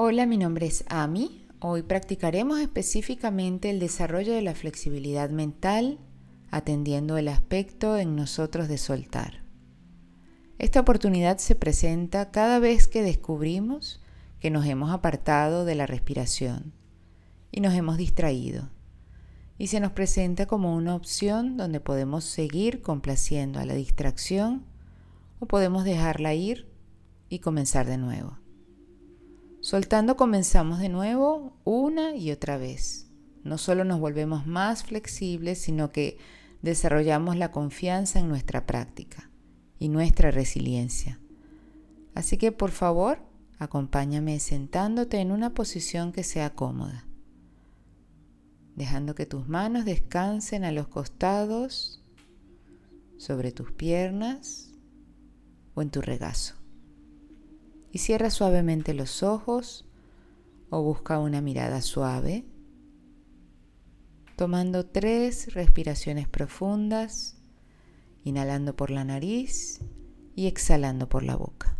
Hola, mi nombre es Ami. Hoy practicaremos específicamente el desarrollo de la flexibilidad mental atendiendo el aspecto en nosotros de soltar. Esta oportunidad se presenta cada vez que descubrimos que nos hemos apartado de la respiración y nos hemos distraído. Y se nos presenta como una opción donde podemos seguir complaciendo a la distracción o podemos dejarla ir y comenzar de nuevo. Soltando comenzamos de nuevo una y otra vez. No solo nos volvemos más flexibles, sino que desarrollamos la confianza en nuestra práctica y nuestra resiliencia. Así que por favor, acompáñame sentándote en una posición que sea cómoda, dejando que tus manos descansen a los costados, sobre tus piernas o en tu regazo y cierra suavemente los ojos o busca una mirada suave, tomando tres respiraciones profundas, inhalando por la nariz y exhalando por la boca.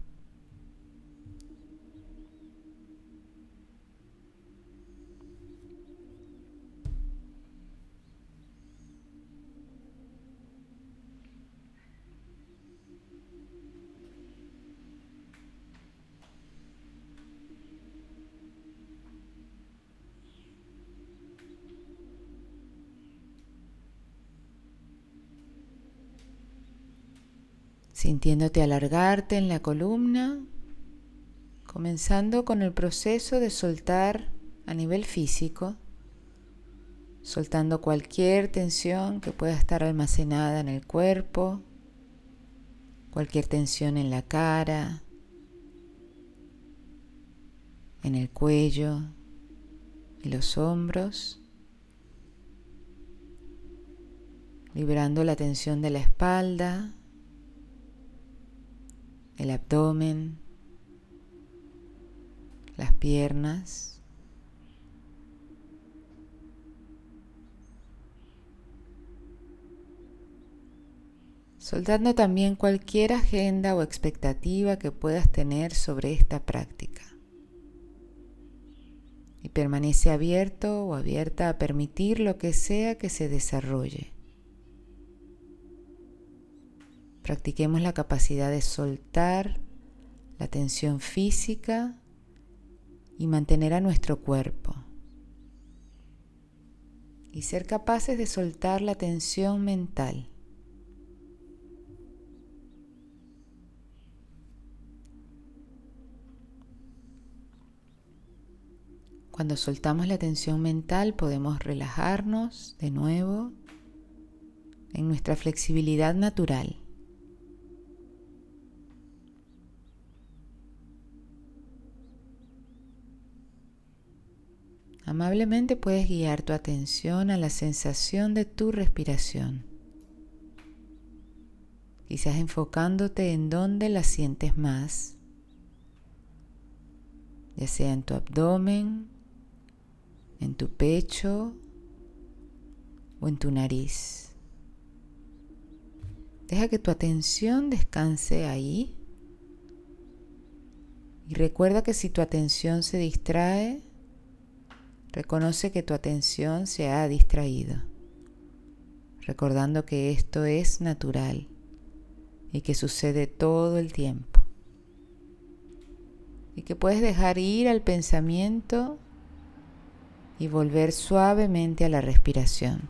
Sintiéndote alargarte en la columna, comenzando con el proceso de soltar a nivel físico, soltando cualquier tensión que pueda estar almacenada en el cuerpo, cualquier tensión en la cara, en el cuello y los hombros, liberando la tensión de la espalda, el abdomen, las piernas. Soltando también cualquier agenda o expectativa que puedas tener sobre esta práctica. Y permanece abierto o abierta a permitir lo que sea que se desarrolle. Practiquemos la capacidad de soltar la tensión física y mantener a nuestro cuerpo. Y ser capaces de soltar la tensión mental. Cuando soltamos la tensión mental podemos relajarnos de nuevo en nuestra flexibilidad natural. Amablemente puedes guiar tu atención a la sensación de tu respiración. Quizás enfocándote en dónde la sientes más, ya sea en tu abdomen, en tu pecho o en tu nariz. Deja que tu atención descanse ahí y recuerda que si tu atención se distrae, Reconoce que tu atención se ha distraído, recordando que esto es natural y que sucede todo el tiempo. Y que puedes dejar ir al pensamiento y volver suavemente a la respiración.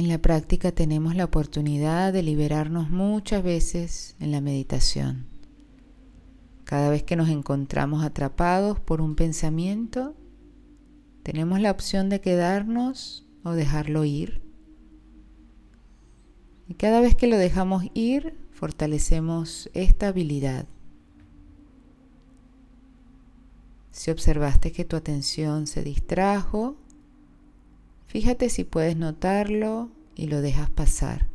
En la práctica tenemos la oportunidad de liberarnos muchas veces en la meditación. Cada vez que nos encontramos atrapados por un pensamiento, tenemos la opción de quedarnos o dejarlo ir. Y cada vez que lo dejamos ir, fortalecemos esta habilidad. Si observaste que tu atención se distrajo, Fíjate si puedes notarlo y lo dejas pasar.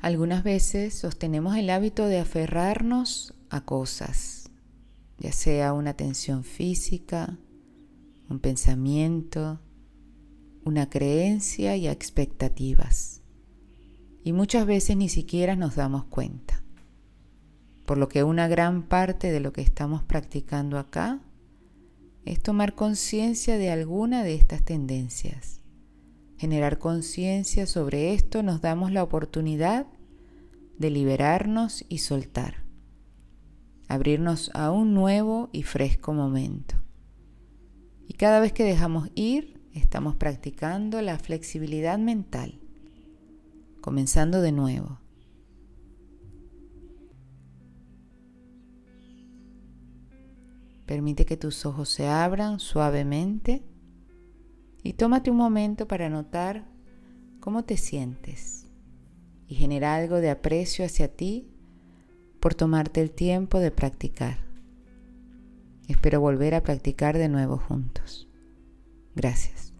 Algunas veces sostenemos el hábito de aferrarnos a cosas ya sea una tensión física, un pensamiento, una creencia y expectativas. Y muchas veces ni siquiera nos damos cuenta. Por lo que una gran parte de lo que estamos practicando acá es tomar conciencia de alguna de estas tendencias. Generar conciencia sobre esto nos damos la oportunidad de liberarnos y soltar. Abrirnos a un nuevo y fresco momento. Y cada vez que dejamos ir, estamos practicando la flexibilidad mental. Comenzando de nuevo. Permite que tus ojos se abran suavemente y tómate un momento para notar cómo te sientes y genera algo de aprecio hacia ti por tomarte el tiempo de practicar. Espero volver a practicar de nuevo juntos. Gracias.